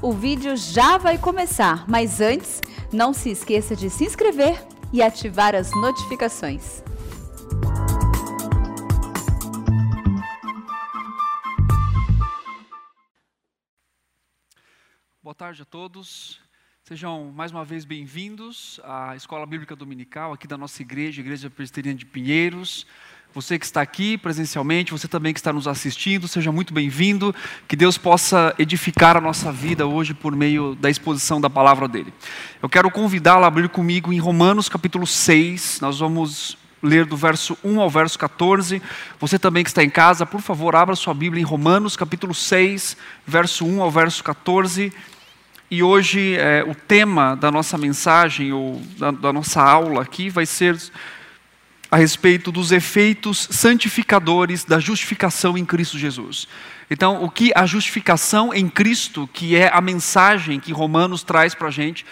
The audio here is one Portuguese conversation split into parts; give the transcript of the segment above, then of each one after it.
O vídeo já vai começar, mas antes, não se esqueça de se inscrever e ativar as notificações. Boa tarde a todos. Sejam mais uma vez bem-vindos à Escola Bíblica Dominical aqui da nossa igreja, Igreja Presbiteriana de Pinheiros. Você que está aqui presencialmente, você também que está nos assistindo, seja muito bem-vindo. Que Deus possa edificar a nossa vida hoje por meio da exposição da palavra dele. Eu quero convidá-lo a abrir comigo em Romanos capítulo 6. Nós vamos ler do verso 1 ao verso 14. Você também que está em casa, por favor, abra sua Bíblia em Romanos capítulo 6, verso 1 ao verso 14. E hoje é, o tema da nossa mensagem, ou da, da nossa aula aqui, vai ser a respeito dos efeitos santificadores da justificação em Cristo Jesus. Então, o que a justificação em Cristo, que é a mensagem que Romanos traz para a gente,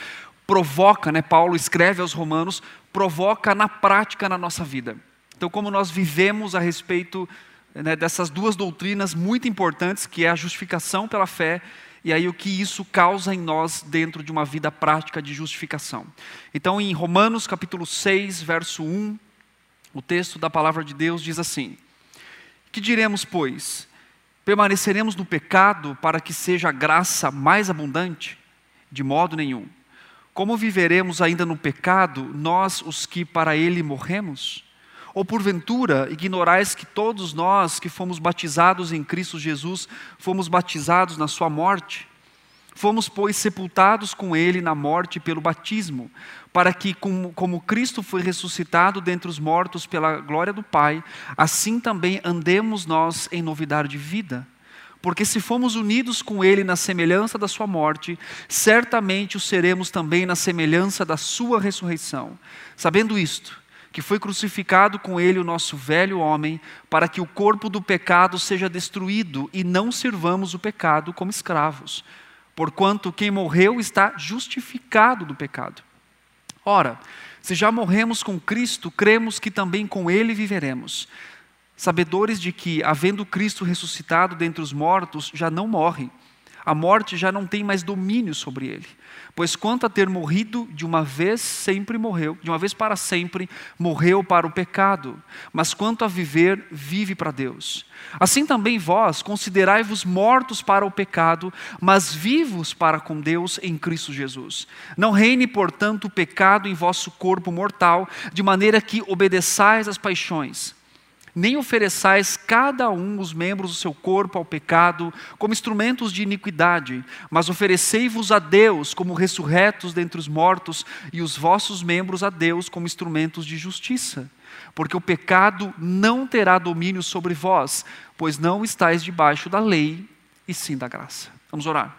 provoca, né? Paulo escreve aos Romanos, provoca na prática na nossa vida. Então, como nós vivemos a respeito né, dessas duas doutrinas muito importantes, que é a justificação pela fé e aí o que isso causa em nós dentro de uma vida prática de justificação. Então, em Romanos capítulo 6, verso 1, o texto da palavra de Deus diz assim: Que diremos, pois? Permaneceremos no pecado para que seja a graça mais abundante? De modo nenhum. Como viveremos ainda no pecado, nós os que para ele morremos? Ou porventura ignorais que todos nós que fomos batizados em Cristo Jesus fomos batizados na sua morte? Fomos, pois, sepultados com ele na morte pelo batismo, para que, como, como, Cristo foi ressuscitado dentre os mortos pela glória do Pai, assim também andemos nós em novidade de vida. Porque se fomos unidos com Ele na semelhança da Sua morte, certamente o seremos também na semelhança da Sua ressurreição. Sabendo isto, que foi crucificado com Ele o nosso velho homem, para que o corpo do pecado seja destruído e não sirvamos o pecado como escravos porquanto quem morreu está justificado do pecado. Ora, se já morremos com Cristo, cremos que também com Ele viveremos, sabedores de que, havendo Cristo ressuscitado dentre os mortos, já não morre a morte já não tem mais domínio sobre ele. Pois quanto a ter morrido de uma vez, sempre morreu, de uma vez para sempre, morreu para o pecado, mas quanto a viver, vive para Deus. Assim também vós, considerai-vos mortos para o pecado, mas vivos para com Deus em Cristo Jesus. Não reine, portanto, o pecado em vosso corpo mortal, de maneira que obedeçais às paixões nem ofereçais cada um os membros do seu corpo ao pecado como instrumentos de iniquidade, mas oferecei-vos a Deus como ressurretos dentre os mortos e os vossos membros a Deus como instrumentos de justiça. Porque o pecado não terá domínio sobre vós, pois não estáis debaixo da lei, e sim da graça. Vamos orar.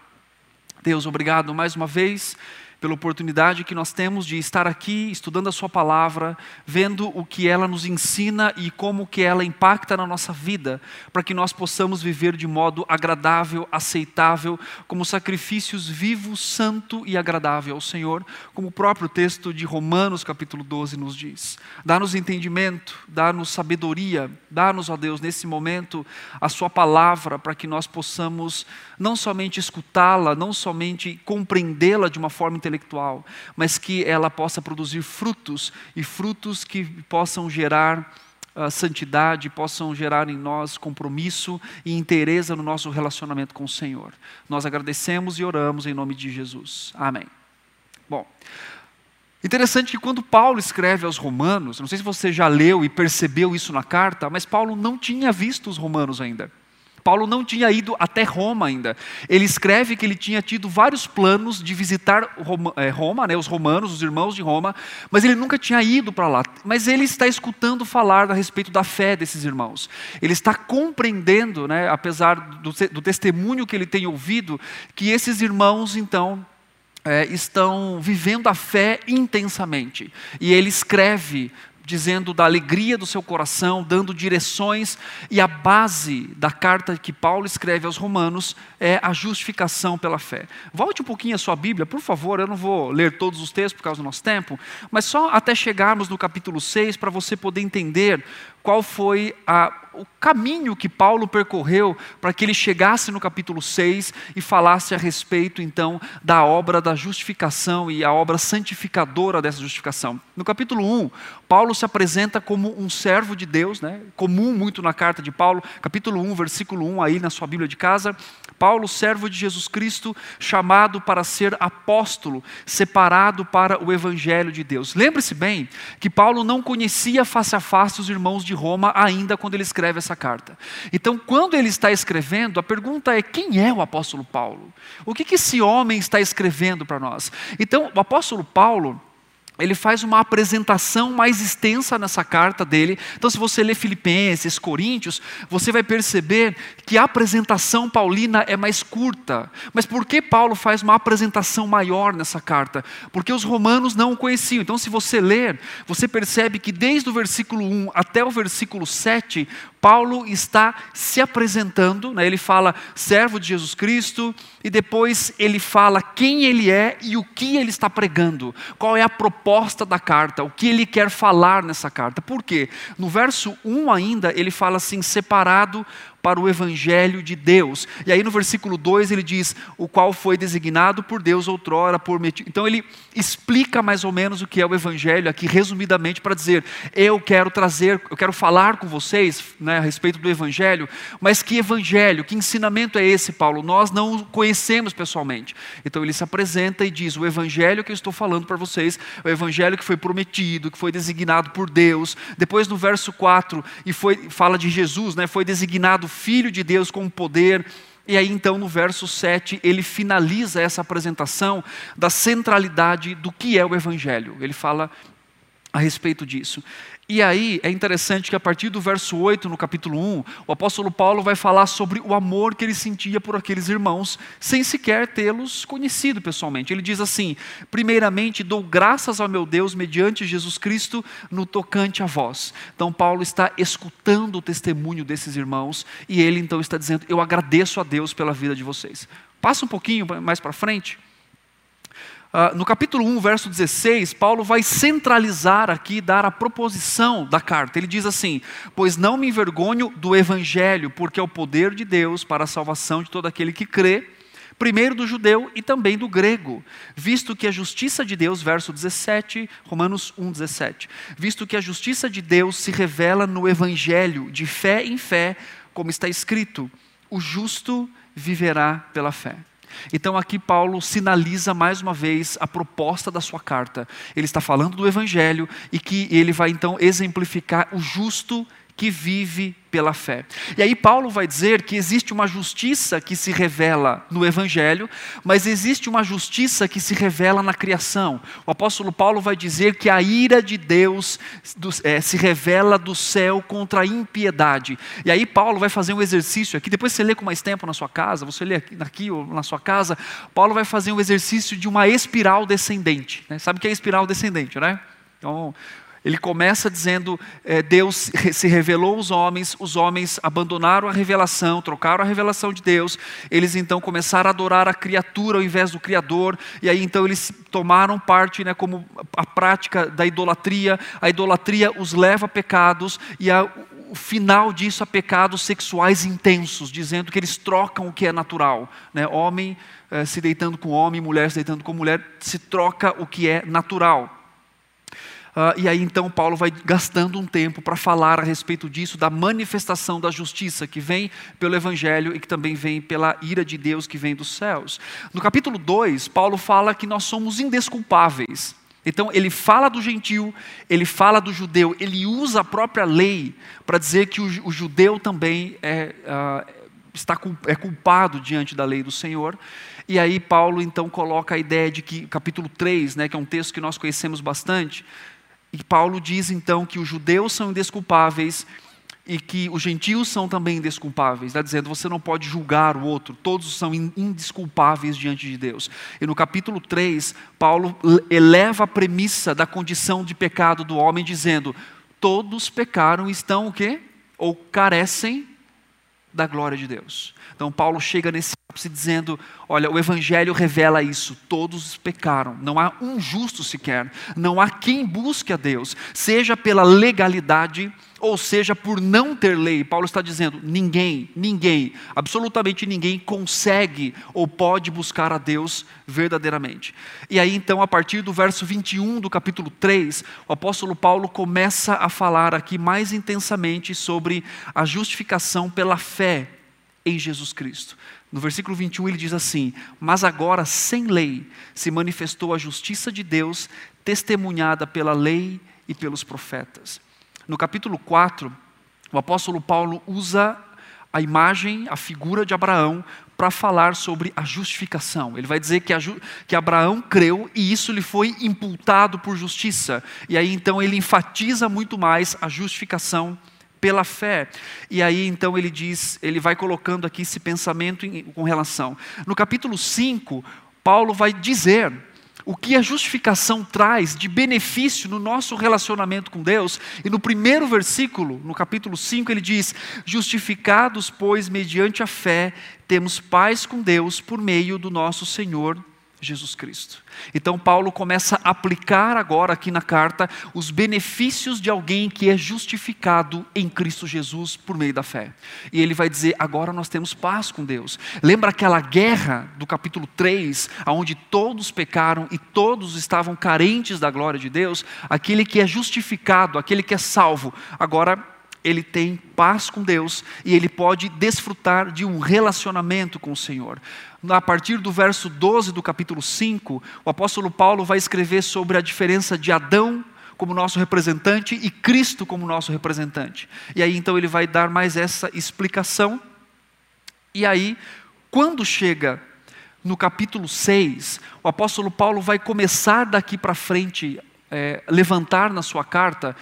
Deus, obrigado mais uma vez pela oportunidade que nós temos de estar aqui estudando a Sua palavra, vendo o que ela nos ensina e como que ela impacta na nossa vida, para que nós possamos viver de modo agradável, aceitável, como sacrifícios vivos, santo e agradável ao Senhor, como o próprio texto de Romanos capítulo 12 nos diz. Dá-nos entendimento, dá-nos sabedoria, dá-nos, ó Deus, nesse momento a Sua palavra, para que nós possamos não somente escutá-la, não somente compreendê-la de uma forma intelectual, mas que ela possa produzir frutos e frutos que possam gerar uh, santidade, possam gerar em nós compromisso e interesse no nosso relacionamento com o Senhor. Nós agradecemos e oramos em nome de Jesus. Amém. Bom, Interessante que quando Paulo escreve aos Romanos, não sei se você já leu e percebeu isso na carta, mas Paulo não tinha visto os Romanos ainda. Paulo não tinha ido até Roma ainda. Ele escreve que ele tinha tido vários planos de visitar Roma, Roma né, os romanos, os irmãos de Roma, mas ele nunca tinha ido para lá. Mas ele está escutando falar a respeito da fé desses irmãos. Ele está compreendendo, né, apesar do, do testemunho que ele tem ouvido, que esses irmãos, então, é, estão vivendo a fé intensamente. E ele escreve dizendo da alegria do seu coração, dando direções, e a base da carta que Paulo escreve aos Romanos é a justificação pela fé. Volte um pouquinho a sua Bíblia, por favor, eu não vou ler todos os textos por causa do nosso tempo, mas só até chegarmos no capítulo 6 para você poder entender qual foi a, o caminho que Paulo percorreu para que ele chegasse no capítulo 6 e falasse a respeito então da obra da justificação e a obra santificadora dessa justificação. No capítulo 1, Paulo se apresenta como um servo de Deus, né? comum muito na carta de Paulo, capítulo 1, versículo 1, aí na sua Bíblia de casa. Paulo, servo de Jesus Cristo, chamado para ser apóstolo, separado para o evangelho de Deus. Lembre-se bem que Paulo não conhecia face a face os irmãos de Roma ainda quando ele escreve essa carta. Então, quando ele está escrevendo, a pergunta é: quem é o apóstolo Paulo? O que, que esse homem está escrevendo para nós? Então, o apóstolo Paulo ele faz uma apresentação mais extensa nessa carta dele. Então, se você ler Filipenses, Coríntios, você vai perceber que a apresentação paulina é mais curta. Mas por que Paulo faz uma apresentação maior nessa carta? Porque os romanos não o conheciam. Então, se você ler, você percebe que desde o versículo 1 até o versículo 7, Paulo está se apresentando, né? ele fala servo de Jesus Cristo, e depois ele fala quem ele é e o que ele está pregando, qual é a proposta da carta, o que ele quer falar nessa carta. Por quê? No verso 1 ainda, ele fala assim: separado para o evangelho de Deus. E aí no versículo 2 ele diz: o qual foi designado por Deus outrora por Então ele explica mais ou menos o que é o evangelho aqui resumidamente para dizer: eu quero trazer, eu quero falar com vocês, né, a respeito do evangelho, mas que evangelho, que ensinamento é esse, Paulo? Nós não o conhecemos pessoalmente. Então ele se apresenta e diz: o evangelho que eu estou falando para vocês, é o evangelho que foi prometido, que foi designado por Deus. Depois no verso 4 e foi fala de Jesus, né, foi designado Filho de Deus com poder. E aí, então, no verso 7, ele finaliza essa apresentação da centralidade do que é o Evangelho. Ele fala a respeito disso. E aí é interessante que a partir do verso 8, no capítulo 1, o apóstolo Paulo vai falar sobre o amor que ele sentia por aqueles irmãos, sem sequer tê-los conhecido pessoalmente. Ele diz assim: primeiramente, dou graças ao meu Deus mediante Jesus Cristo no tocante a vós. Então, Paulo está escutando o testemunho desses irmãos e ele então está dizendo: Eu agradeço a Deus pela vida de vocês. Passa um pouquinho mais para frente. Uh, no capítulo 1, verso 16, Paulo vai centralizar aqui, dar a proposição da carta. Ele diz assim: Pois não me envergonho do evangelho, porque é o poder de Deus para a salvação de todo aquele que crê, primeiro do judeu e também do grego, visto que a justiça de Deus, verso 17, Romanos 1, 17, visto que a justiça de Deus se revela no evangelho, de fé em fé, como está escrito: o justo viverá pela fé. Então aqui Paulo sinaliza mais uma vez a proposta da sua carta. Ele está falando do evangelho e que ele vai então exemplificar o justo que vive pela fé. E aí Paulo vai dizer que existe uma justiça que se revela no Evangelho, mas existe uma justiça que se revela na criação. O apóstolo Paulo vai dizer que a ira de Deus é, se revela do céu contra a impiedade. E aí Paulo vai fazer um exercício aqui, depois você lê com mais tempo na sua casa, você lê aqui, aqui ou na sua casa, Paulo vai fazer um exercício de uma espiral descendente. Né? Sabe o que é espiral descendente, né? Então, ele começa dizendo: é, Deus se revelou aos homens, os homens abandonaram a revelação, trocaram a revelação de Deus, eles então começaram a adorar a criatura ao invés do Criador, e aí então eles tomaram parte né, como a prática da idolatria, a idolatria os leva a pecados, e a, o final disso a pecados sexuais intensos, dizendo que eles trocam o que é natural, né? homem eh, se deitando com homem, mulher se deitando com mulher, se troca o que é natural. Uh, e aí então Paulo vai gastando um tempo para falar a respeito disso, da manifestação da justiça que vem pelo Evangelho e que também vem pela ira de Deus que vem dos céus. No capítulo 2, Paulo fala que nós somos indesculpáveis. Então ele fala do gentil, ele fala do judeu, ele usa a própria lei para dizer que o, o judeu também é, uh, está, é culpado diante da lei do Senhor. E aí Paulo então coloca a ideia de que, capítulo 3, né, que é um texto que nós conhecemos bastante, e Paulo diz então que os judeus são indesculpáveis e que os gentios são também indesculpáveis. Está dizendo, você não pode julgar o outro, todos são indesculpáveis diante de Deus. E no capítulo 3, Paulo eleva a premissa da condição de pecado do homem, dizendo: todos pecaram e estão o quê? Ou carecem da glória de Deus. Então Paulo chega nesse dizendo: olha, o Evangelho revela isso, todos pecaram, não há um justo sequer, não há quem busque a Deus, seja pela legalidade, ou seja, por não ter lei. Paulo está dizendo: ninguém, ninguém, absolutamente ninguém consegue ou pode buscar a Deus verdadeiramente. E aí então, a partir do verso 21 do capítulo 3, o apóstolo Paulo começa a falar aqui mais intensamente sobre a justificação pela fé em Jesus Cristo. No versículo 21 ele diz assim: Mas agora, sem lei, se manifestou a justiça de Deus, testemunhada pela lei e pelos profetas. No capítulo 4, o apóstolo Paulo usa a imagem, a figura de Abraão, para falar sobre a justificação. Ele vai dizer que, que Abraão creu e isso lhe foi imputado por justiça. E aí então ele enfatiza muito mais a justificação pela fé. E aí então ele diz, ele vai colocando aqui esse pensamento em, com relação. No capítulo 5, Paulo vai dizer o que a justificação traz de benefício no nosso relacionamento com Deus. E no primeiro versículo, no capítulo 5, ele diz: Justificados, pois, mediante a fé, temos paz com Deus por meio do nosso Senhor Jesus Cristo. Então, Paulo começa a aplicar agora aqui na carta os benefícios de alguém que é justificado em Cristo Jesus por meio da fé. E ele vai dizer: agora nós temos paz com Deus. Lembra aquela guerra do capítulo 3, onde todos pecaram e todos estavam carentes da glória de Deus? Aquele que é justificado, aquele que é salvo, agora ele tem paz com Deus e ele pode desfrutar de um relacionamento com o Senhor. A partir do verso 12 do capítulo 5, o apóstolo Paulo vai escrever sobre a diferença de Adão como nosso representante e Cristo como nosso representante. E aí então ele vai dar mais essa explicação. E aí, quando chega no capítulo 6, o apóstolo Paulo vai começar daqui para frente, é, levantar na sua carta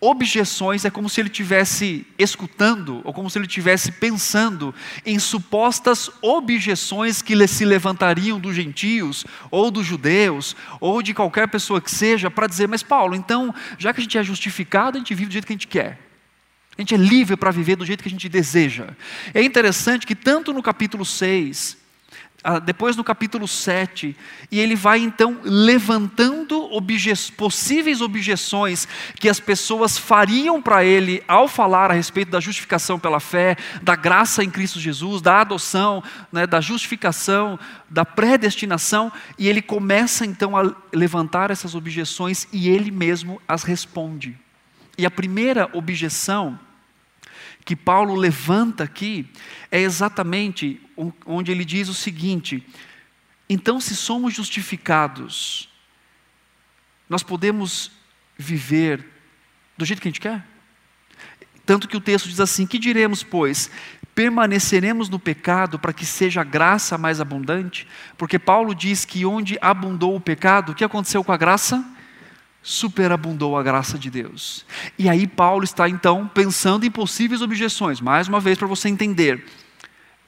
objeções é como se ele estivesse escutando, ou como se ele estivesse pensando em supostas objeções que se levantariam dos gentios, ou dos judeus, ou de qualquer pessoa que seja, para dizer: Mas Paulo, então, já que a gente é justificado, a gente vive do jeito que a gente quer. A gente é livre para viver do jeito que a gente deseja. É interessante que, tanto no capítulo 6, ah, depois no capítulo 7, e ele vai então levantando obje possíveis objeções que as pessoas fariam para ele ao falar a respeito da justificação pela fé, da graça em Cristo Jesus, da adoção, né, da justificação, da predestinação, e ele começa então a levantar essas objeções e ele mesmo as responde. E a primeira objeção que Paulo levanta aqui é exatamente onde ele diz o seguinte: então, se somos justificados, nós podemos viver do jeito que a gente quer? Tanto que o texto diz assim: que diremos, pois? Permaneceremos no pecado para que seja a graça mais abundante? Porque Paulo diz que onde abundou o pecado, o que aconteceu com a graça? Superabundou a graça de Deus. E aí Paulo está então pensando em possíveis objeções, mais uma vez para você entender.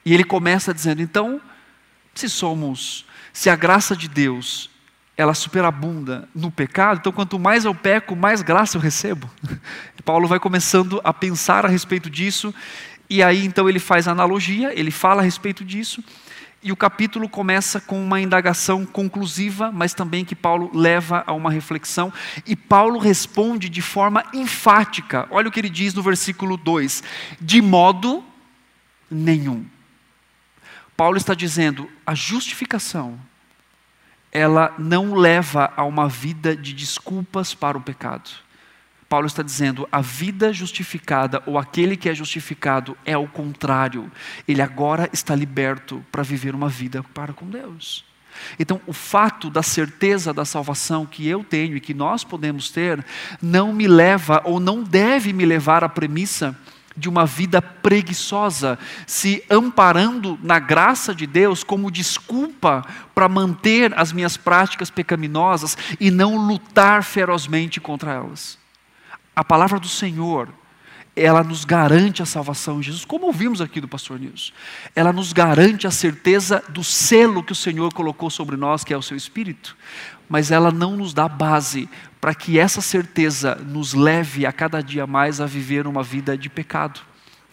E ele começa dizendo: então, se somos, se a graça de Deus ela superabunda no pecado, então quanto mais eu peco, mais graça eu recebo. Paulo vai começando a pensar a respeito disso, e aí então ele faz analogia, ele fala a respeito disso, e o capítulo começa com uma indagação conclusiva, mas também que Paulo leva a uma reflexão. E Paulo responde de forma enfática. Olha o que ele diz no versículo 2: De modo nenhum. Paulo está dizendo: a justificação, ela não leva a uma vida de desculpas para o pecado. Paulo está dizendo: a vida justificada, ou aquele que é justificado, é o contrário. Ele agora está liberto para viver uma vida para com Deus. Então, o fato da certeza da salvação que eu tenho e que nós podemos ter, não me leva ou não deve me levar à premissa de uma vida preguiçosa, se amparando na graça de Deus como desculpa para manter as minhas práticas pecaminosas e não lutar ferozmente contra elas a palavra do Senhor, ela nos garante a salvação em Jesus, como ouvimos aqui do pastor Nilson. Ela nos garante a certeza do selo que o Senhor colocou sobre nós, que é o seu Espírito. Mas ela não nos dá base para que essa certeza nos leve a cada dia mais a viver uma vida de pecado,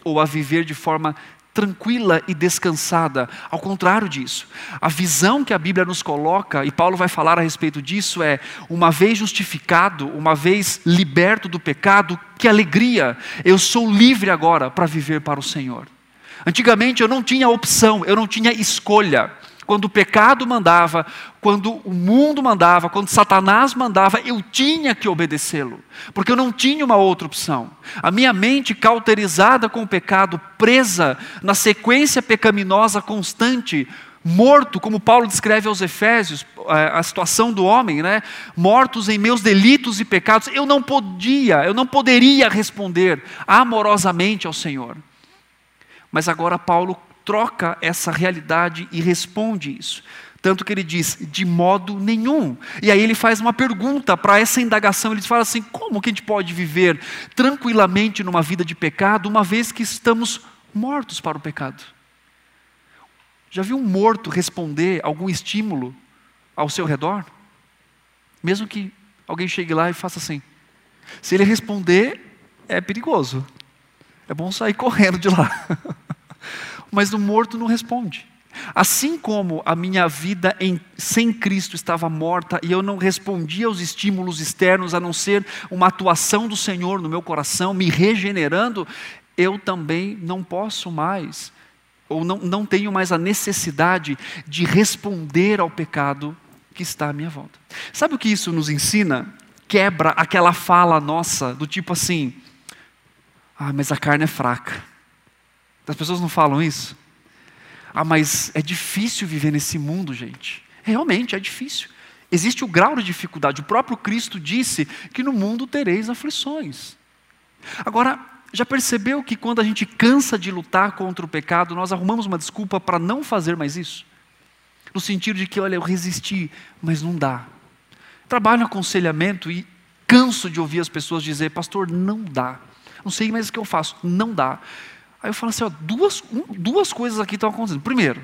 ou a viver de forma tranquila e descansada. Ao contrário disso, a visão que a Bíblia nos coloca, e Paulo vai falar a respeito disso, é: uma vez justificado, uma vez liberto do pecado, que alegria, eu sou livre agora para viver para o Senhor. Antigamente eu não tinha opção, eu não tinha escolha. Quando o pecado mandava, quando o mundo mandava, quando Satanás mandava, eu tinha que obedecê-lo, porque eu não tinha uma outra opção. A minha mente cauterizada com o pecado, presa na sequência pecaminosa constante, morto, como Paulo descreve aos Efésios, a situação do homem, né? Mortos em meus delitos e pecados, eu não podia, eu não poderia responder amorosamente ao Senhor. Mas agora Paulo troca essa realidade e responde isso. Tanto que ele diz, de modo nenhum. E aí ele faz uma pergunta para essa indagação. Ele fala assim: como que a gente pode viver tranquilamente numa vida de pecado, uma vez que estamos mortos para o pecado? Já viu um morto responder algum estímulo ao seu redor? Mesmo que alguém chegue lá e faça assim. Se ele responder, é perigoso. É bom sair correndo de lá. Mas o morto não responde. Assim como a minha vida em, sem Cristo estava morta e eu não respondia aos estímulos externos, a não ser uma atuação do Senhor no meu coração, me regenerando, eu também não posso mais, ou não, não tenho mais a necessidade de responder ao pecado que está à minha volta. Sabe o que isso nos ensina? Quebra aquela fala nossa, do tipo assim: ah, mas a carne é fraca. As pessoas não falam isso? Ah, mas é difícil viver nesse mundo, gente. Realmente é difícil. Existe o grau de dificuldade. O próprio Cristo disse que no mundo tereis aflições. Agora, já percebeu que quando a gente cansa de lutar contra o pecado, nós arrumamos uma desculpa para não fazer mais isso? No sentido de que, olha, eu resisti, mas não dá. Trabalho no aconselhamento e canso de ouvir as pessoas dizer, pastor, não dá. Não sei mais o que eu faço, não dá. Aí eu falo assim: ó, duas, duas coisas aqui estão acontecendo. Primeiro,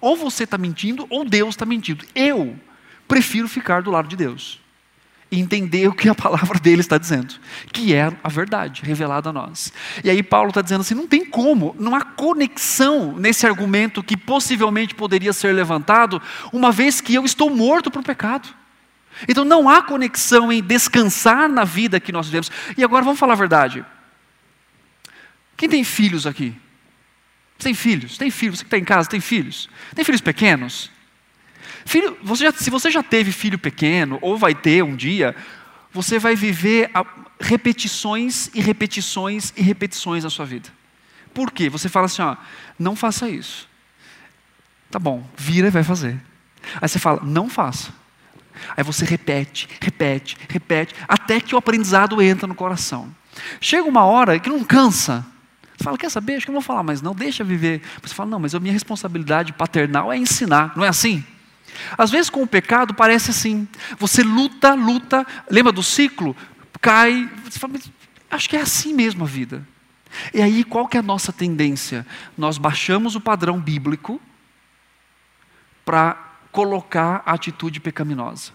ou você está mentindo, ou Deus está mentindo. Eu prefiro ficar do lado de Deus e entender o que a palavra dele está dizendo, que é a verdade revelada a nós. E aí Paulo está dizendo assim: não tem como, não há conexão nesse argumento que possivelmente poderia ser levantado, uma vez que eu estou morto para o pecado. Então não há conexão em descansar na vida que nós vivemos. E agora vamos falar a verdade. Quem tem filhos aqui? Tem filhos? Tem filhos? Você que está em casa tem filhos? Tem filhos pequenos? Filho, você já, se você já teve filho pequeno, ou vai ter um dia, você vai viver repetições e repetições e repetições na sua vida. Por quê? Você fala assim, ó, não faça isso. Tá bom, vira e vai fazer. Aí você fala, não faça. Aí você repete, repete, repete, até que o aprendizado entra no coração. Chega uma hora que não cansa. Você fala, quer saber? Acho que eu não vou falar mais, não, deixa viver. Você fala, não, mas a minha responsabilidade paternal é ensinar, não é assim? Às vezes com o pecado parece assim. Você luta, luta, lembra do ciclo? Cai, você fala, acho que é assim mesmo a vida. E aí qual que é a nossa tendência? Nós baixamos o padrão bíblico para colocar a atitude pecaminosa.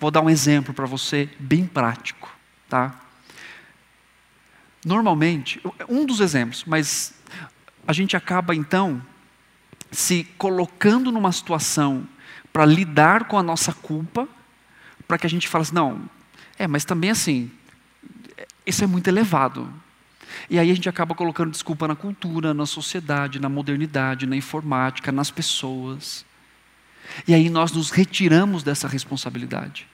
Vou dar um exemplo para você bem prático, tá? Normalmente, um dos exemplos, mas a gente acaba então se colocando numa situação para lidar com a nossa culpa, para que a gente fale assim, não, é, mas também assim, isso é muito elevado. E aí a gente acaba colocando desculpa na cultura, na sociedade, na modernidade, na informática, nas pessoas. E aí nós nos retiramos dessa responsabilidade.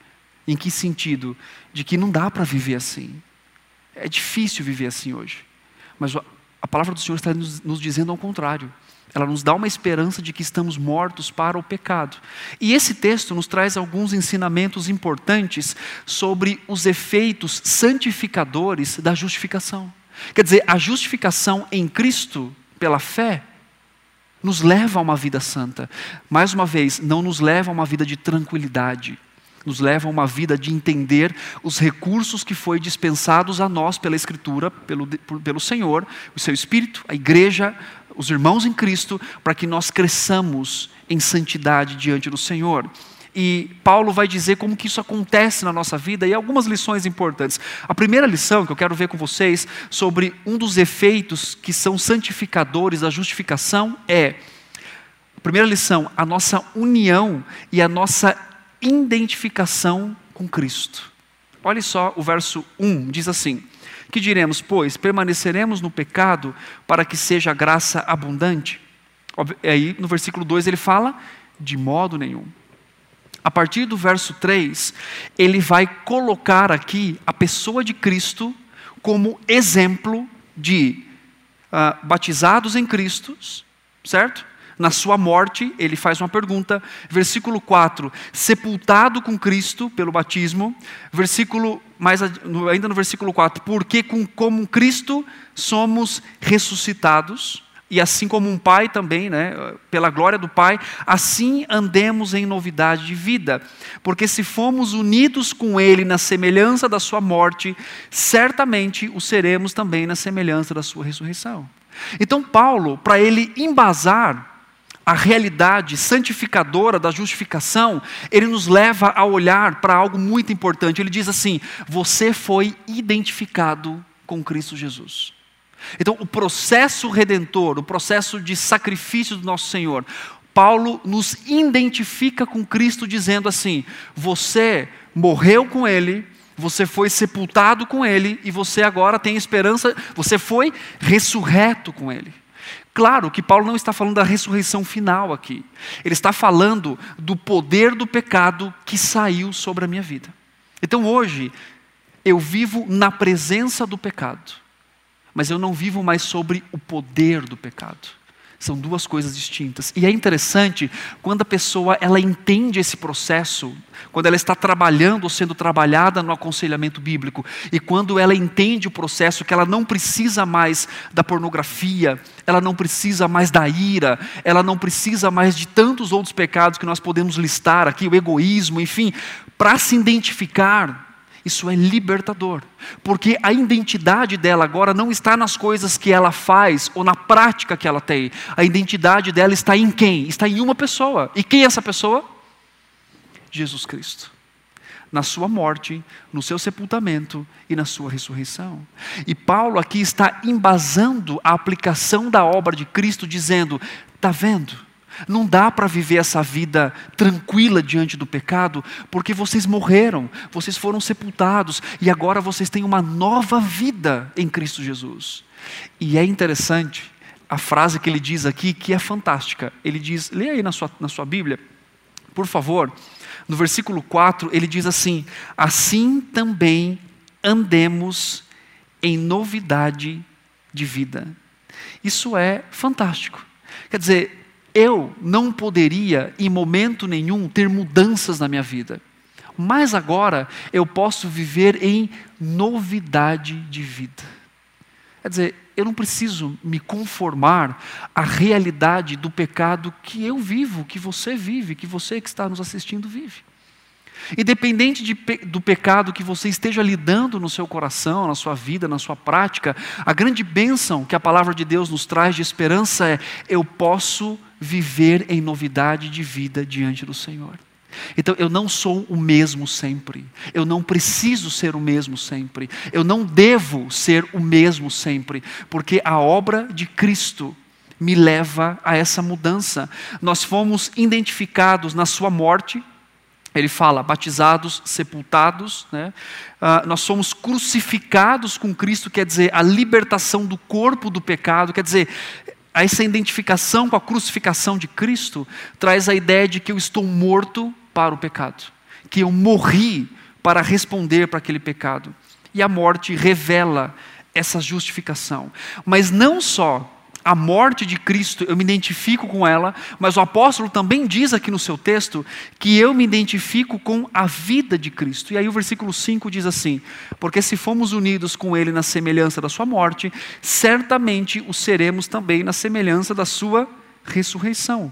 Em que sentido? De que não dá para viver assim. É difícil viver assim hoje. Mas a palavra do Senhor está nos, nos dizendo ao contrário. Ela nos dá uma esperança de que estamos mortos para o pecado. E esse texto nos traz alguns ensinamentos importantes sobre os efeitos santificadores da justificação. Quer dizer, a justificação em Cristo, pela fé, nos leva a uma vida santa. Mais uma vez, não nos leva a uma vida de tranquilidade, nos leva a uma vida de entender os recursos que foi dispensados a nós pela Escritura, pelo, pelo Senhor, o seu Espírito, a igreja, os irmãos em Cristo, para que nós cresçamos em santidade diante do Senhor. E Paulo vai dizer como que isso acontece na nossa vida e algumas lições importantes. A primeira lição que eu quero ver com vocês sobre um dos efeitos que são santificadores da justificação é a primeira lição, a nossa união e a nossa identificação com Cristo. Olha só o verso 1, diz assim: Que diremos, pois, permaneceremos no pecado para que seja a graça abundante? Aí no versículo 2 ele fala: De modo nenhum. A partir do verso 3, ele vai colocar aqui a pessoa de Cristo como exemplo de uh, batizados em Cristo, certo? Na sua morte, ele faz uma pergunta. Versículo 4: sepultado com Cristo pelo batismo. Versículo, mais ainda no versículo 4: porque com, como Cristo somos ressuscitados e assim como um pai também, né, pela glória do Pai, assim andemos em novidade de vida. Porque se fomos unidos com Ele na semelhança da Sua morte, certamente o seremos também na semelhança da Sua ressurreição. Então, Paulo, para ele embasar a realidade santificadora da justificação, ele nos leva a olhar para algo muito importante. Ele diz assim: Você foi identificado com Cristo Jesus. Então, o processo redentor, o processo de sacrifício do nosso Senhor, Paulo nos identifica com Cristo dizendo assim: você morreu com Ele, você foi sepultado com Ele e você agora tem esperança, você foi ressurreto com Ele. Claro que Paulo não está falando da ressurreição final aqui, ele está falando do poder do pecado que saiu sobre a minha vida. Então hoje, eu vivo na presença do pecado mas eu não vivo mais sobre o poder do pecado. São duas coisas distintas. E é interessante quando a pessoa ela entende esse processo, quando ela está trabalhando ou sendo trabalhada no aconselhamento bíblico, e quando ela entende o processo que ela não precisa mais da pornografia, ela não precisa mais da ira, ela não precisa mais de tantos outros pecados que nós podemos listar aqui, o egoísmo, enfim, para se identificar isso é libertador, porque a identidade dela agora não está nas coisas que ela faz ou na prática que ela tem. A identidade dela está em quem? Está em uma pessoa. E quem é essa pessoa? Jesus Cristo. Na sua morte, no seu sepultamento e na sua ressurreição. E Paulo aqui está embasando a aplicação da obra de Cristo, dizendo: está vendo? Não dá para viver essa vida tranquila diante do pecado, porque vocês morreram, vocês foram sepultados e agora vocês têm uma nova vida em Cristo Jesus. E é interessante a frase que ele diz aqui, que é fantástica. Ele diz, leia aí na sua, na sua Bíblia, por favor, no versículo 4, ele diz assim: Assim também andemos em novidade de vida. Isso é fantástico. Quer dizer, eu não poderia, em momento nenhum, ter mudanças na minha vida. Mas agora eu posso viver em novidade de vida. Quer dizer, eu não preciso me conformar à realidade do pecado que eu vivo, que você vive, que você que está nos assistindo vive. Independente de, do pecado que você esteja lidando no seu coração, na sua vida, na sua prática, a grande bênção que a palavra de Deus nos traz de esperança é: eu posso viver em novidade de vida diante do Senhor. Então eu não sou o mesmo sempre, eu não preciso ser o mesmo sempre, eu não devo ser o mesmo sempre, porque a obra de Cristo me leva a essa mudança. Nós fomos identificados na Sua morte, ele fala, batizados, sepultados, né? Uh, nós somos crucificados com Cristo, quer dizer, a libertação do corpo do pecado, quer dizer, essa identificação com a crucificação de Cristo traz a ideia de que eu estou morto para o pecado, que eu morri para responder para aquele pecado. E a morte revela essa justificação. Mas não só a morte de Cristo, eu me identifico com ela, mas o apóstolo também diz aqui no seu texto que eu me identifico com a vida de Cristo. E aí o versículo 5 diz assim: Porque se fomos unidos com Ele na semelhança da Sua morte, certamente o seremos também na semelhança da Sua ressurreição.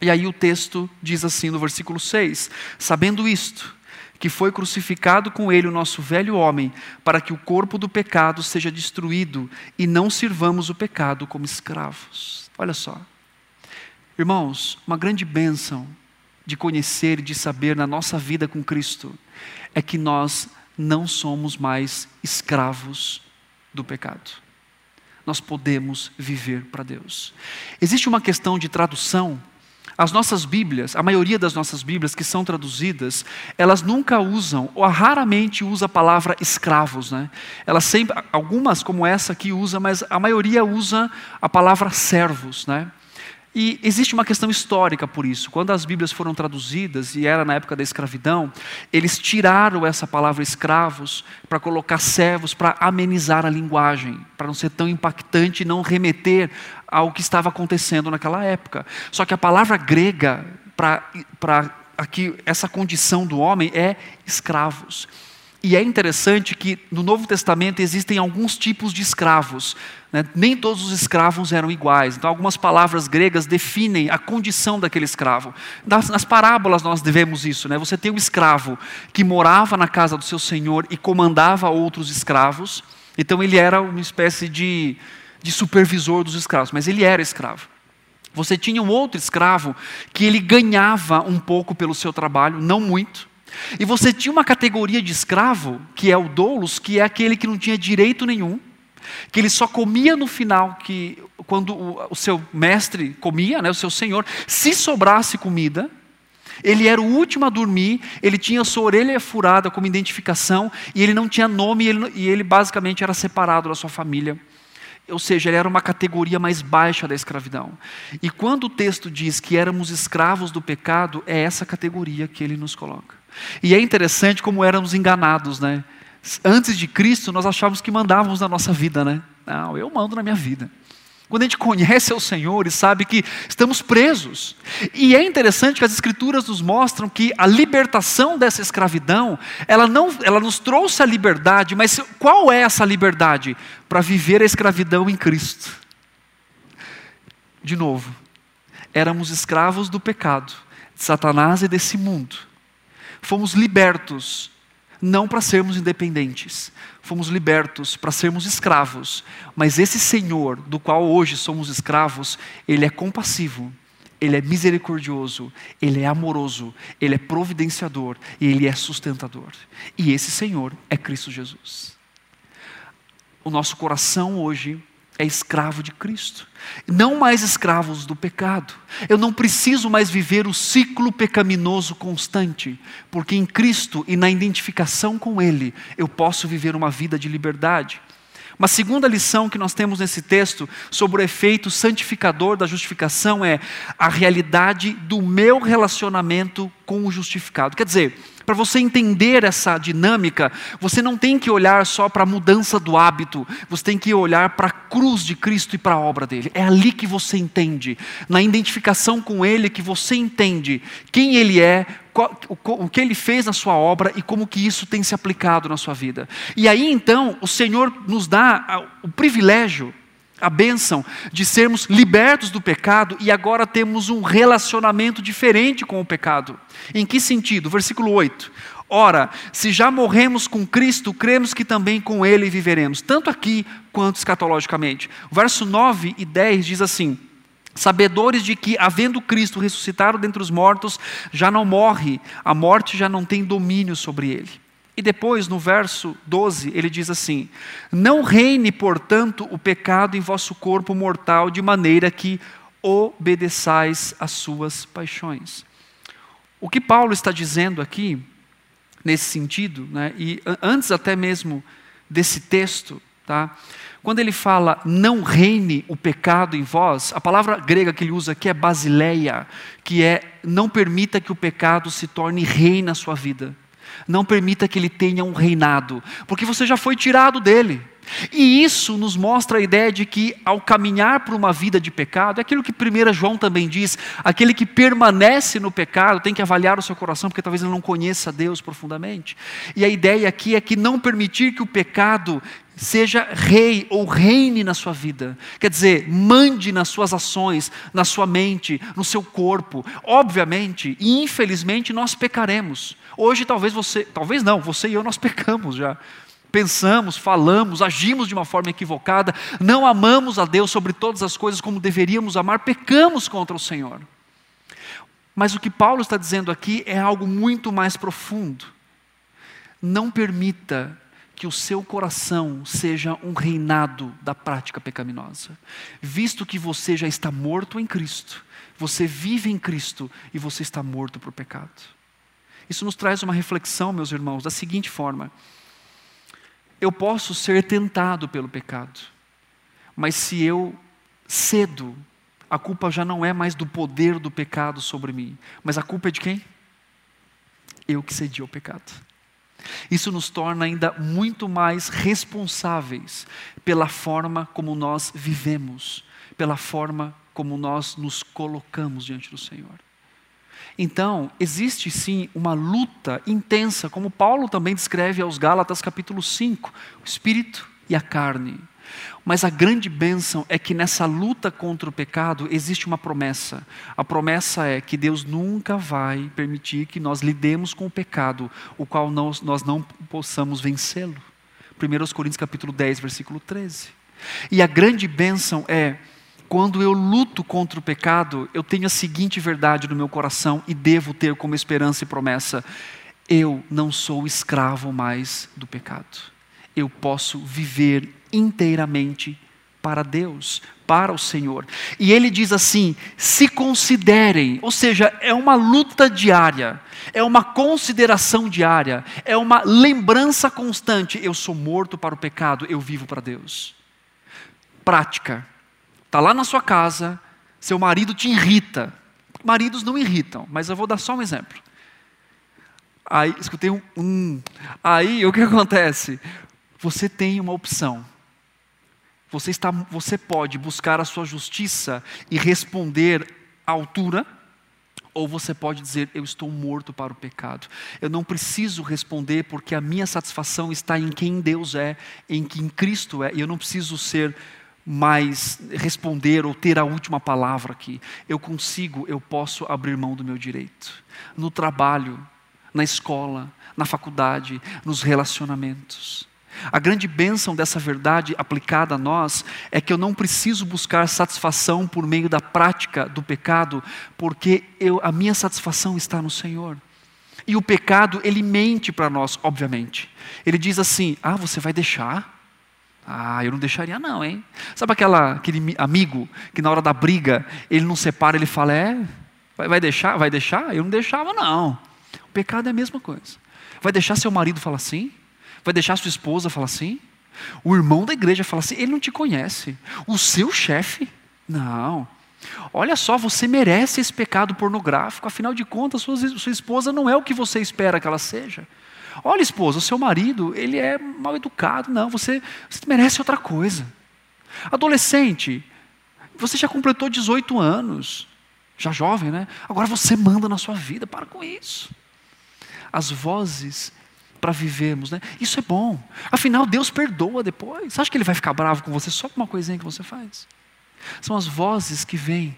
E aí o texto diz assim no versículo 6: Sabendo isto, que foi crucificado com ele o nosso velho homem, para que o corpo do pecado seja destruído e não sirvamos o pecado como escravos. Olha só. Irmãos, uma grande bênção de conhecer e de saber na nossa vida com Cristo é que nós não somos mais escravos do pecado. Nós podemos viver para Deus. Existe uma questão de tradução. As nossas Bíblias, a maioria das nossas Bíblias que são traduzidas, elas nunca usam, ou raramente usa a palavra escravos, né? Elas sempre, algumas como essa aqui usa, mas a maioria usa a palavra servos, né? E existe uma questão histórica por isso. Quando as Bíblias foram traduzidas, e era na época da escravidão, eles tiraram essa palavra escravos para colocar servos, para amenizar a linguagem, para não ser tão impactante e não remeter ao que estava acontecendo naquela época. Só que a palavra grega para aqui essa condição do homem é escravos. E é interessante que no Novo Testamento existem alguns tipos de escravos. Né? Nem todos os escravos eram iguais. Então, algumas palavras gregas definem a condição daquele escravo. Nas, nas parábolas nós devemos isso. Né? Você tem um escravo que morava na casa do seu senhor e comandava outros escravos. Então, ele era uma espécie de, de supervisor dos escravos, mas ele era escravo. Você tinha um outro escravo que ele ganhava um pouco pelo seu trabalho, não muito e você tinha uma categoria de escravo, que é o doulos, que é aquele que não tinha direito nenhum, que ele só comia no final, que quando o, o seu mestre comia, né, o seu senhor, se sobrasse comida, ele era o último a dormir, ele tinha sua orelha furada como identificação, e ele não tinha nome, e ele, e ele basicamente era separado da sua família. Ou seja, ele era uma categoria mais baixa da escravidão. E quando o texto diz que éramos escravos do pecado, é essa categoria que ele nos coloca. E é interessante como éramos enganados, né? Antes de Cristo, nós achávamos que mandávamos na nossa vida, né? Não, eu mando na minha vida. Quando a gente conhece o Senhor e sabe que estamos presos. E é interessante que as Escrituras nos mostram que a libertação dessa escravidão, ela, não, ela nos trouxe a liberdade, mas qual é essa liberdade? Para viver a escravidão em Cristo. De novo, éramos escravos do pecado, de Satanás e desse mundo fomos libertos, não para sermos independentes, fomos libertos para sermos escravos. Mas esse Senhor, do qual hoje somos escravos, Ele é compassivo, Ele é misericordioso, Ele é amoroso, Ele é providenciador e Ele é sustentador. E esse Senhor é Cristo Jesus. O nosso coração hoje é escravo de Cristo. Não mais escravos do pecado. Eu não preciso mais viver o ciclo pecaminoso constante, porque em Cristo e na identificação com Ele eu posso viver uma vida de liberdade. Uma segunda lição que nós temos nesse texto sobre o efeito santificador da justificação é a realidade do meu relacionamento com o justificado. Quer dizer, para você entender essa dinâmica, você não tem que olhar só para a mudança do hábito, você tem que olhar para a cruz de Cristo e para a obra dele. É ali que você entende, na identificação com ele, que você entende quem ele é, qual, o, o que ele fez na sua obra e como que isso tem se aplicado na sua vida. E aí então, o Senhor nos dá o privilégio a bênção de sermos libertos do pecado e agora temos um relacionamento diferente com o pecado. Em que sentido? Versículo 8. Ora, se já morremos com Cristo, cremos que também com Ele viveremos, tanto aqui quanto escatologicamente. Verso 9 e 10 diz assim: Sabedores de que, havendo Cristo ressuscitado dentre os mortos, já não morre, a morte já não tem domínio sobre ele. E depois, no verso 12, ele diz assim: Não reine, portanto, o pecado em vosso corpo mortal, de maneira que obedeçais às suas paixões. O que Paulo está dizendo aqui, nesse sentido, né, e antes até mesmo desse texto, tá, quando ele fala não reine o pecado em vós, a palavra grega que ele usa aqui é basileia, que é não permita que o pecado se torne rei na sua vida. Não permita que ele tenha um reinado, porque você já foi tirado dele. E isso nos mostra a ideia de que, ao caminhar por uma vida de pecado, é aquilo que 1 João também diz: aquele que permanece no pecado tem que avaliar o seu coração, porque talvez ele não conheça Deus profundamente. E a ideia aqui é que não permitir que o pecado seja rei ou reine na sua vida. Quer dizer, mande nas suas ações, na sua mente, no seu corpo. Obviamente infelizmente nós pecaremos. Hoje talvez você, talvez não, você e eu nós pecamos já. Pensamos, falamos, agimos de uma forma equivocada, não amamos a Deus sobre todas as coisas como deveríamos amar, pecamos contra o Senhor. Mas o que Paulo está dizendo aqui é algo muito mais profundo. Não permita que o seu coração seja um reinado da prática pecaminosa, visto que você já está morto em Cristo, você vive em Cristo e você está morto para o pecado. Isso nos traz uma reflexão, meus irmãos, da seguinte forma: eu posso ser tentado pelo pecado, mas se eu cedo, a culpa já não é mais do poder do pecado sobre mim, mas a culpa é de quem? Eu que cedi ao pecado. Isso nos torna ainda muito mais responsáveis pela forma como nós vivemos, pela forma como nós nos colocamos diante do Senhor. Então, existe sim uma luta intensa, como Paulo também descreve aos Gálatas capítulo 5, o espírito e a carne. Mas a grande bênção é que nessa luta contra o pecado existe uma promessa. A promessa é que Deus nunca vai permitir que nós lidemos com o pecado, o qual nós, não possamos vencê-lo. 1 Coríntios capítulo 10, versículo 13. E a grande bênção é quando eu luto contra o pecado, eu tenho a seguinte verdade no meu coração e devo ter como esperança e promessa: eu não sou escravo mais do pecado. Eu posso viver inteiramente para Deus, para o Senhor. E ele diz assim: se considerem, ou seja, é uma luta diária, é uma consideração diária, é uma lembrança constante. Eu sou morto para o pecado, eu vivo para Deus. Prática. Está lá na sua casa, seu marido te irrita. Maridos não irritam, mas eu vou dar só um exemplo. Aí, escutei um, um. Aí o que acontece? Você tem uma opção você, está, você pode buscar a sua justiça e responder à altura, ou você pode dizer: Eu estou morto para o pecado. Eu não preciso responder porque a minha satisfação está em quem Deus é, em quem Cristo é, e eu não preciso ser mais responder ou ter a última palavra aqui. Eu consigo, eu posso abrir mão do meu direito. No trabalho, na escola, na faculdade, nos relacionamentos. A grande bênção dessa verdade aplicada a nós é que eu não preciso buscar satisfação por meio da prática do pecado, porque eu, a minha satisfação está no Senhor. E o pecado, ele mente para nós, obviamente. Ele diz assim: Ah, você vai deixar? Ah, eu não deixaria, não, hein? Sabe aquela, aquele amigo que na hora da briga ele não separa, ele fala: É, vai, vai deixar? Vai deixar? Eu não deixava, não. O pecado é a mesma coisa. Vai deixar seu marido falar assim? Vai deixar sua esposa falar assim? O irmão da igreja fala assim: ele não te conhece. O seu chefe? Não. Olha só, você merece esse pecado pornográfico, afinal de contas, sua, sua esposa não é o que você espera que ela seja. Olha, esposa, o seu marido, ele é mal educado. Não, você, você merece outra coisa. Adolescente, você já completou 18 anos, já jovem, né? Agora você manda na sua vida, para com isso. As vozes para vivermos, né? Isso é bom. Afinal, Deus perdoa depois. Você acha que Ele vai ficar bravo com você só por uma coisinha que você faz? São as vozes que vêm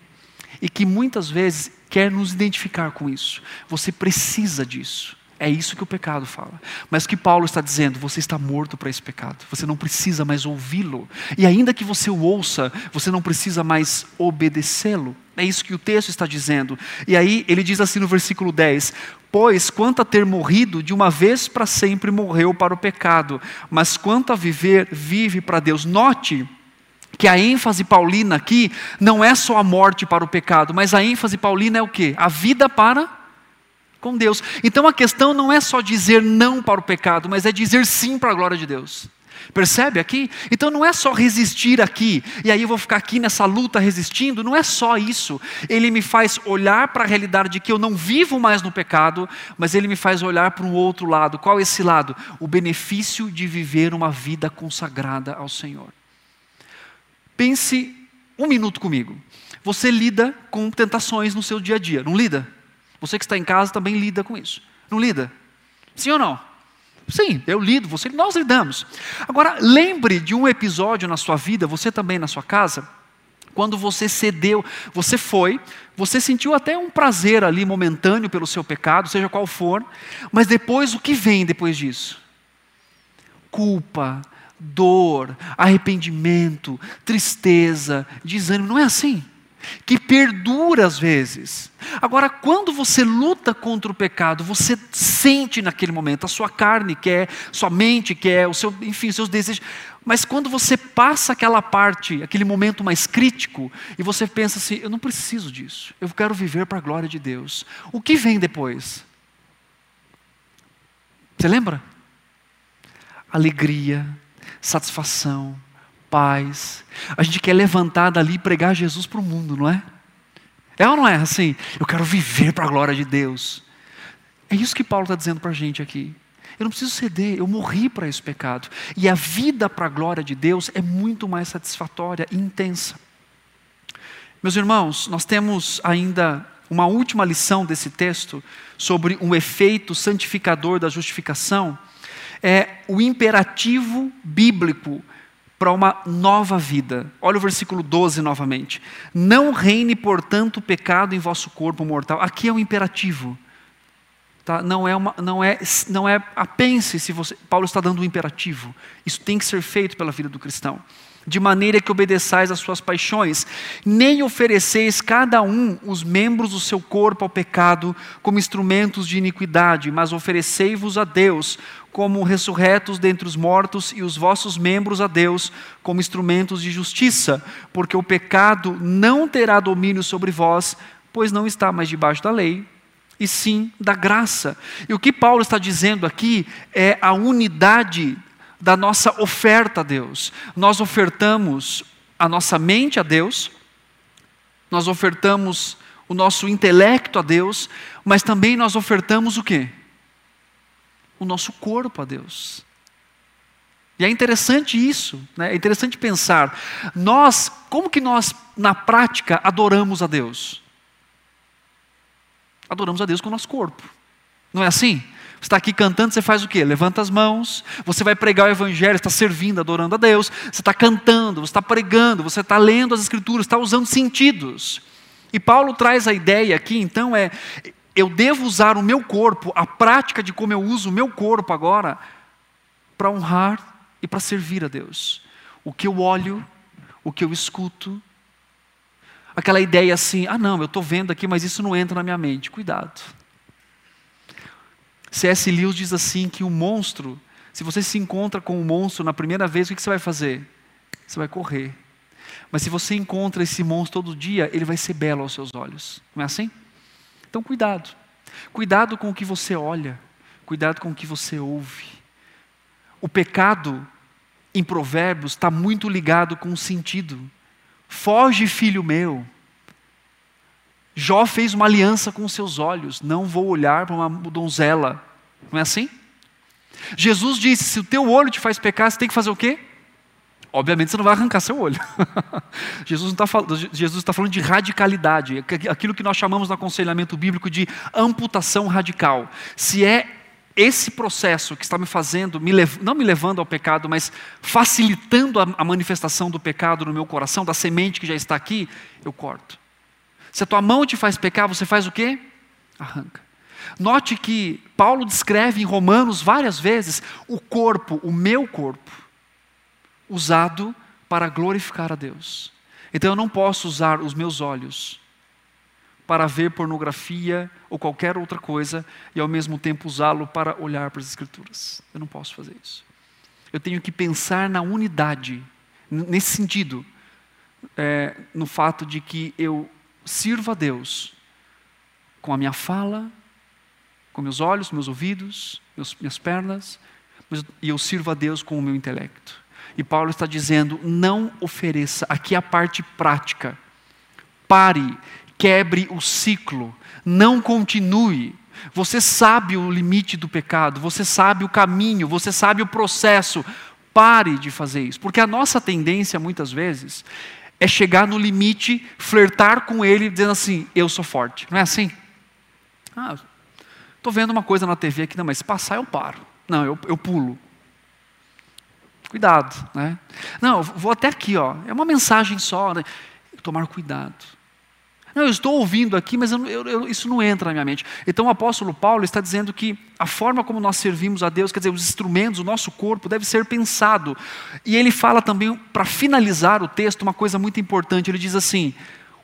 e que muitas vezes quer nos identificar com isso. Você precisa disso. É isso que o pecado fala. Mas que Paulo está dizendo, você está morto para esse pecado. Você não precisa mais ouvi-lo. E ainda que você o ouça, você não precisa mais obedecê-lo. É isso que o texto está dizendo. E aí ele diz assim no versículo 10: Pois quanto a ter morrido, de uma vez para sempre morreu para o pecado, mas quanto a viver, vive para Deus. Note que a ênfase paulina aqui não é só a morte para o pecado, mas a ênfase paulina é o que? A vida para com Deus. Então a questão não é só dizer não para o pecado, mas é dizer sim para a glória de Deus. Percebe aqui? Então não é só resistir aqui, e aí eu vou ficar aqui nessa luta resistindo, não é só isso. Ele me faz olhar para a realidade de que eu não vivo mais no pecado, mas ele me faz olhar para um outro lado. Qual é esse lado? O benefício de viver uma vida consagrada ao Senhor. Pense um minuto comigo. Você lida com tentações no seu dia a dia, não lida? Você que está em casa também lida com isso. Não lida? Sim ou não? Sim, eu lido, você, nós lidamos. Agora, lembre de um episódio na sua vida, você também na sua casa, quando você cedeu, você foi, você sentiu até um prazer ali momentâneo pelo seu pecado, seja qual for, mas depois o que vem depois disso? Culpa, dor, arrependimento, tristeza, desânimo, não é assim? Que perdura às vezes. Agora, quando você luta contra o pecado, você sente naquele momento, a sua carne quer, sua mente quer, o seu, enfim, seus desejos. Mas quando você passa aquela parte, aquele momento mais crítico, e você pensa assim: eu não preciso disso, eu quero viver para a glória de Deus. O que vem depois? Você lembra? Alegria, satisfação, paz. A gente quer levantar dali e pregar Jesus para o mundo, não é? É ou não é assim? Eu quero viver para a glória de Deus. É isso que Paulo está dizendo para a gente aqui. Eu não preciso ceder, eu morri para esse pecado. E a vida para a glória de Deus é muito mais satisfatória e intensa. Meus irmãos, nós temos ainda uma última lição desse texto sobre um efeito santificador da justificação. É o imperativo bíblico para uma nova vida. Olha o versículo 12 novamente. Não reine, portanto, o pecado em vosso corpo mortal. Aqui é um imperativo. Tá? Não é uma, não é, não é a pense se você. Paulo está dando um imperativo. Isso tem que ser feito pela vida do cristão. De maneira que obedeçais às suas paixões, nem ofereceis cada um os membros do seu corpo ao pecado como instrumentos de iniquidade, mas oferecei-vos a Deus como ressurretos dentre os mortos e os vossos membros a Deus como instrumentos de justiça, porque o pecado não terá domínio sobre vós, pois não está mais debaixo da lei, e sim da graça. E o que Paulo está dizendo aqui é a unidade da nossa oferta a Deus. Nós ofertamos a nossa mente a Deus, nós ofertamos o nosso intelecto a Deus, mas também nós ofertamos o quê? O nosso corpo a Deus. E é interessante isso, né? é interessante pensar, nós, como que nós, na prática, adoramos a Deus? Adoramos a Deus com o nosso corpo, não é assim? Você está aqui cantando, você faz o quê? Levanta as mãos, você vai pregar o Evangelho, está servindo, adorando a Deus, você está cantando, você está pregando, você está lendo as Escrituras, está usando sentidos. E Paulo traz a ideia aqui, então, é eu devo usar o meu corpo, a prática de como eu uso o meu corpo agora, para honrar e para servir a Deus. O que eu olho, o que eu escuto, aquela ideia assim: ah, não, eu estou vendo aqui, mas isso não entra na minha mente. Cuidado. C.S. Lewis diz assim: que o monstro, se você se encontra com o monstro na primeira vez, o que você vai fazer? Você vai correr. Mas se você encontra esse monstro todo dia, ele vai ser belo aos seus olhos. Não é assim? Então, cuidado. Cuidado com o que você olha, cuidado com o que você ouve. O pecado, em Provérbios, está muito ligado com o sentido. Foge, filho meu. Jó fez uma aliança com seus olhos: não vou olhar para uma donzela. Não é assim? Jesus disse: se o teu olho te faz pecar, você tem que fazer o quê? Obviamente você não vai arrancar seu olho. Jesus, está está falando de radicalidade, aquilo que nós chamamos no aconselhamento bíblico de amputação radical. Se é esse processo que está me fazendo, me lev... não me levando ao pecado, mas facilitando a, a manifestação do pecado no meu coração, da semente que já está aqui, eu corto. Se a tua mão te faz pecar, você faz o quê? Arranca. Note que Paulo descreve em Romanos várias vezes o corpo, o meu corpo usado para glorificar a Deus. Então eu não posso usar os meus olhos para ver pornografia ou qualquer outra coisa e ao mesmo tempo usá-lo para olhar para as Escrituras. Eu não posso fazer isso. Eu tenho que pensar na unidade, nesse sentido, é, no fato de que eu sirvo a Deus com a minha fala, com meus olhos, meus ouvidos, meus, minhas pernas, mas, e eu sirvo a Deus com o meu intelecto. E Paulo está dizendo: não ofereça, aqui é a parte prática. Pare, quebre o ciclo, não continue. Você sabe o limite do pecado, você sabe o caminho, você sabe o processo. Pare de fazer isso, porque a nossa tendência muitas vezes é chegar no limite, flertar com ele, dizendo assim: eu sou forte. Não é assim? Ah, estou vendo uma coisa na TV aqui, não, mas se passar eu paro. Não, eu, eu pulo. Cuidado, né? Não, vou até aqui, ó. É uma mensagem só, né? Tomar cuidado. Não, eu estou ouvindo aqui, mas eu, eu, isso não entra na minha mente. Então o apóstolo Paulo está dizendo que a forma como nós servimos a Deus, quer dizer, os instrumentos, o nosso corpo, deve ser pensado. E ele fala também, para finalizar o texto, uma coisa muito importante. Ele diz assim: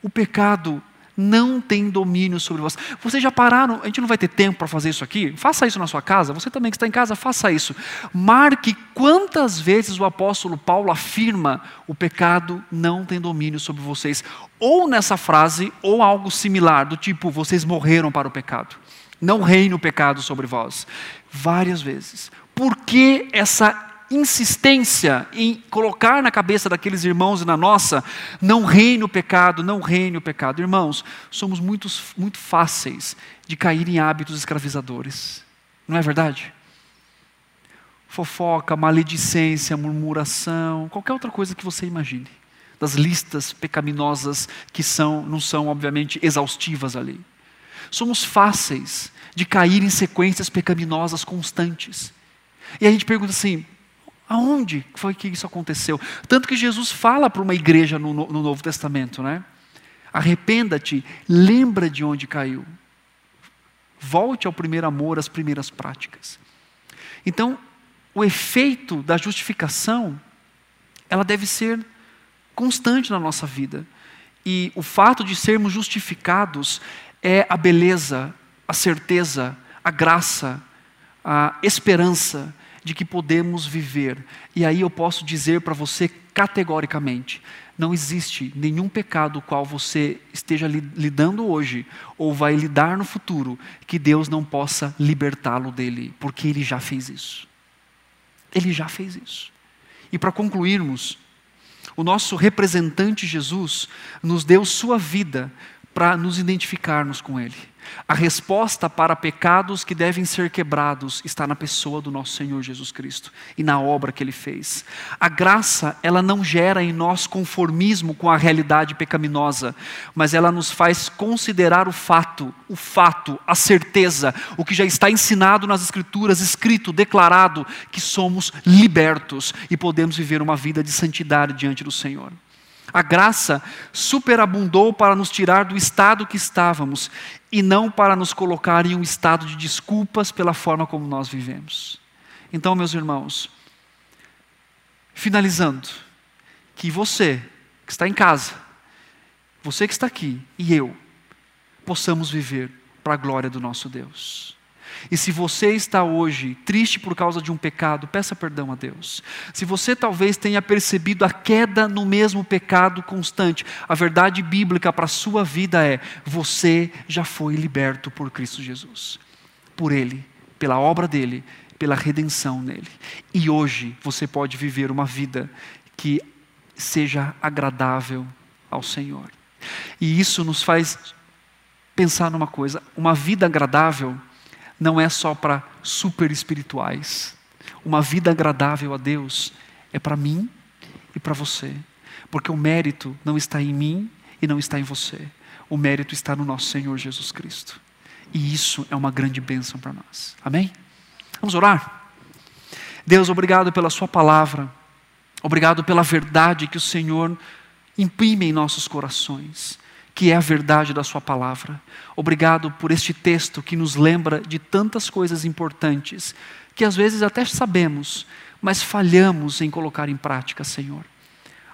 o pecado não tem domínio sobre você. Vocês já pararam? A gente não vai ter tempo para fazer isso aqui? Faça isso na sua casa. Você também que está em casa, faça isso. Marque quantas vezes o apóstolo Paulo afirma: o pecado não tem domínio sobre vocês. Ou nessa frase, ou algo similar, do tipo: vocês morreram para o pecado. Não reina o pecado sobre vós. Várias vezes. Por que essa insistência em colocar na cabeça daqueles irmãos e na nossa, não reine o pecado, não reine o pecado. Irmãos, somos muito, muito fáceis de cair em hábitos escravizadores, não é verdade? Fofoca, maledicência, murmuração, qualquer outra coisa que você imagine, das listas pecaminosas que são, não são, obviamente, exaustivas ali. Somos fáceis de cair em sequências pecaminosas constantes. E a gente pergunta assim: Aonde foi que isso aconteceu? Tanto que Jesus fala para uma igreja no, no Novo Testamento, né? Arrependa-te, lembra de onde caiu. Volte ao primeiro amor, às primeiras práticas. Então, o efeito da justificação, ela deve ser constante na nossa vida. E o fato de sermos justificados é a beleza, a certeza, a graça, a esperança de que podemos viver. E aí eu posso dizer para você categoricamente: não existe nenhum pecado qual você esteja lidando hoje ou vai lidar no futuro que Deus não possa libertá-lo dele, porque ele já fez isso. Ele já fez isso. E para concluirmos, o nosso representante Jesus nos deu sua vida para nos identificarmos com ele. A resposta para pecados que devem ser quebrados está na pessoa do nosso Senhor Jesus Cristo e na obra que ele fez. A graça, ela não gera em nós conformismo com a realidade pecaminosa, mas ela nos faz considerar o fato, o fato, a certeza, o que já está ensinado nas Escrituras, escrito, declarado, que somos libertos e podemos viver uma vida de santidade diante do Senhor. A graça superabundou para nos tirar do estado que estávamos e não para nos colocar em um estado de desculpas pela forma como nós vivemos. Então, meus irmãos, finalizando, que você que está em casa, você que está aqui e eu, possamos viver para a glória do nosso Deus. E se você está hoje triste por causa de um pecado, peça perdão a Deus. Se você talvez tenha percebido a queda no mesmo pecado constante, a verdade bíblica para a sua vida é: você já foi liberto por Cristo Jesus. Por Ele, pela obra dele, pela redenção nele. E hoje você pode viver uma vida que seja agradável ao Senhor. E isso nos faz pensar numa coisa: uma vida agradável não é só para super espirituais. Uma vida agradável a Deus é para mim e para você. Porque o mérito não está em mim e não está em você. O mérito está no nosso Senhor Jesus Cristo. E isso é uma grande bênção para nós. Amém? Vamos orar? Deus, obrigado pela Sua palavra. Obrigado pela verdade que o Senhor imprime em nossos corações que é a verdade da Sua palavra. Obrigado por este texto que nos lembra de tantas coisas importantes que às vezes até sabemos, mas falhamos em colocar em prática, Senhor.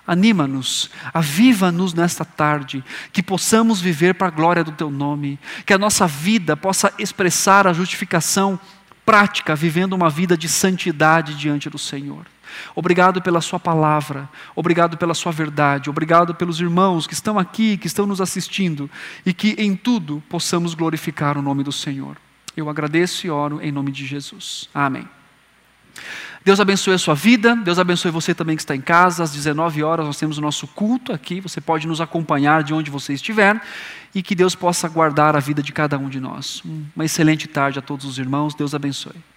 Anima-nos, aviva-nos nesta tarde, que possamos viver para a glória do Teu nome, que a nossa vida possa expressar a justificação prática, vivendo uma vida de santidade diante do Senhor. Obrigado pela Sua palavra, obrigado pela Sua verdade, obrigado pelos irmãos que estão aqui, que estão nos assistindo e que em tudo possamos glorificar o nome do Senhor. Eu agradeço e oro em nome de Jesus. Amém. Deus abençoe a sua vida, Deus abençoe você também que está em casa. Às 19 horas nós temos o nosso culto aqui. Você pode nos acompanhar de onde você estiver e que Deus possa guardar a vida de cada um de nós. Uma excelente tarde a todos os irmãos. Deus abençoe.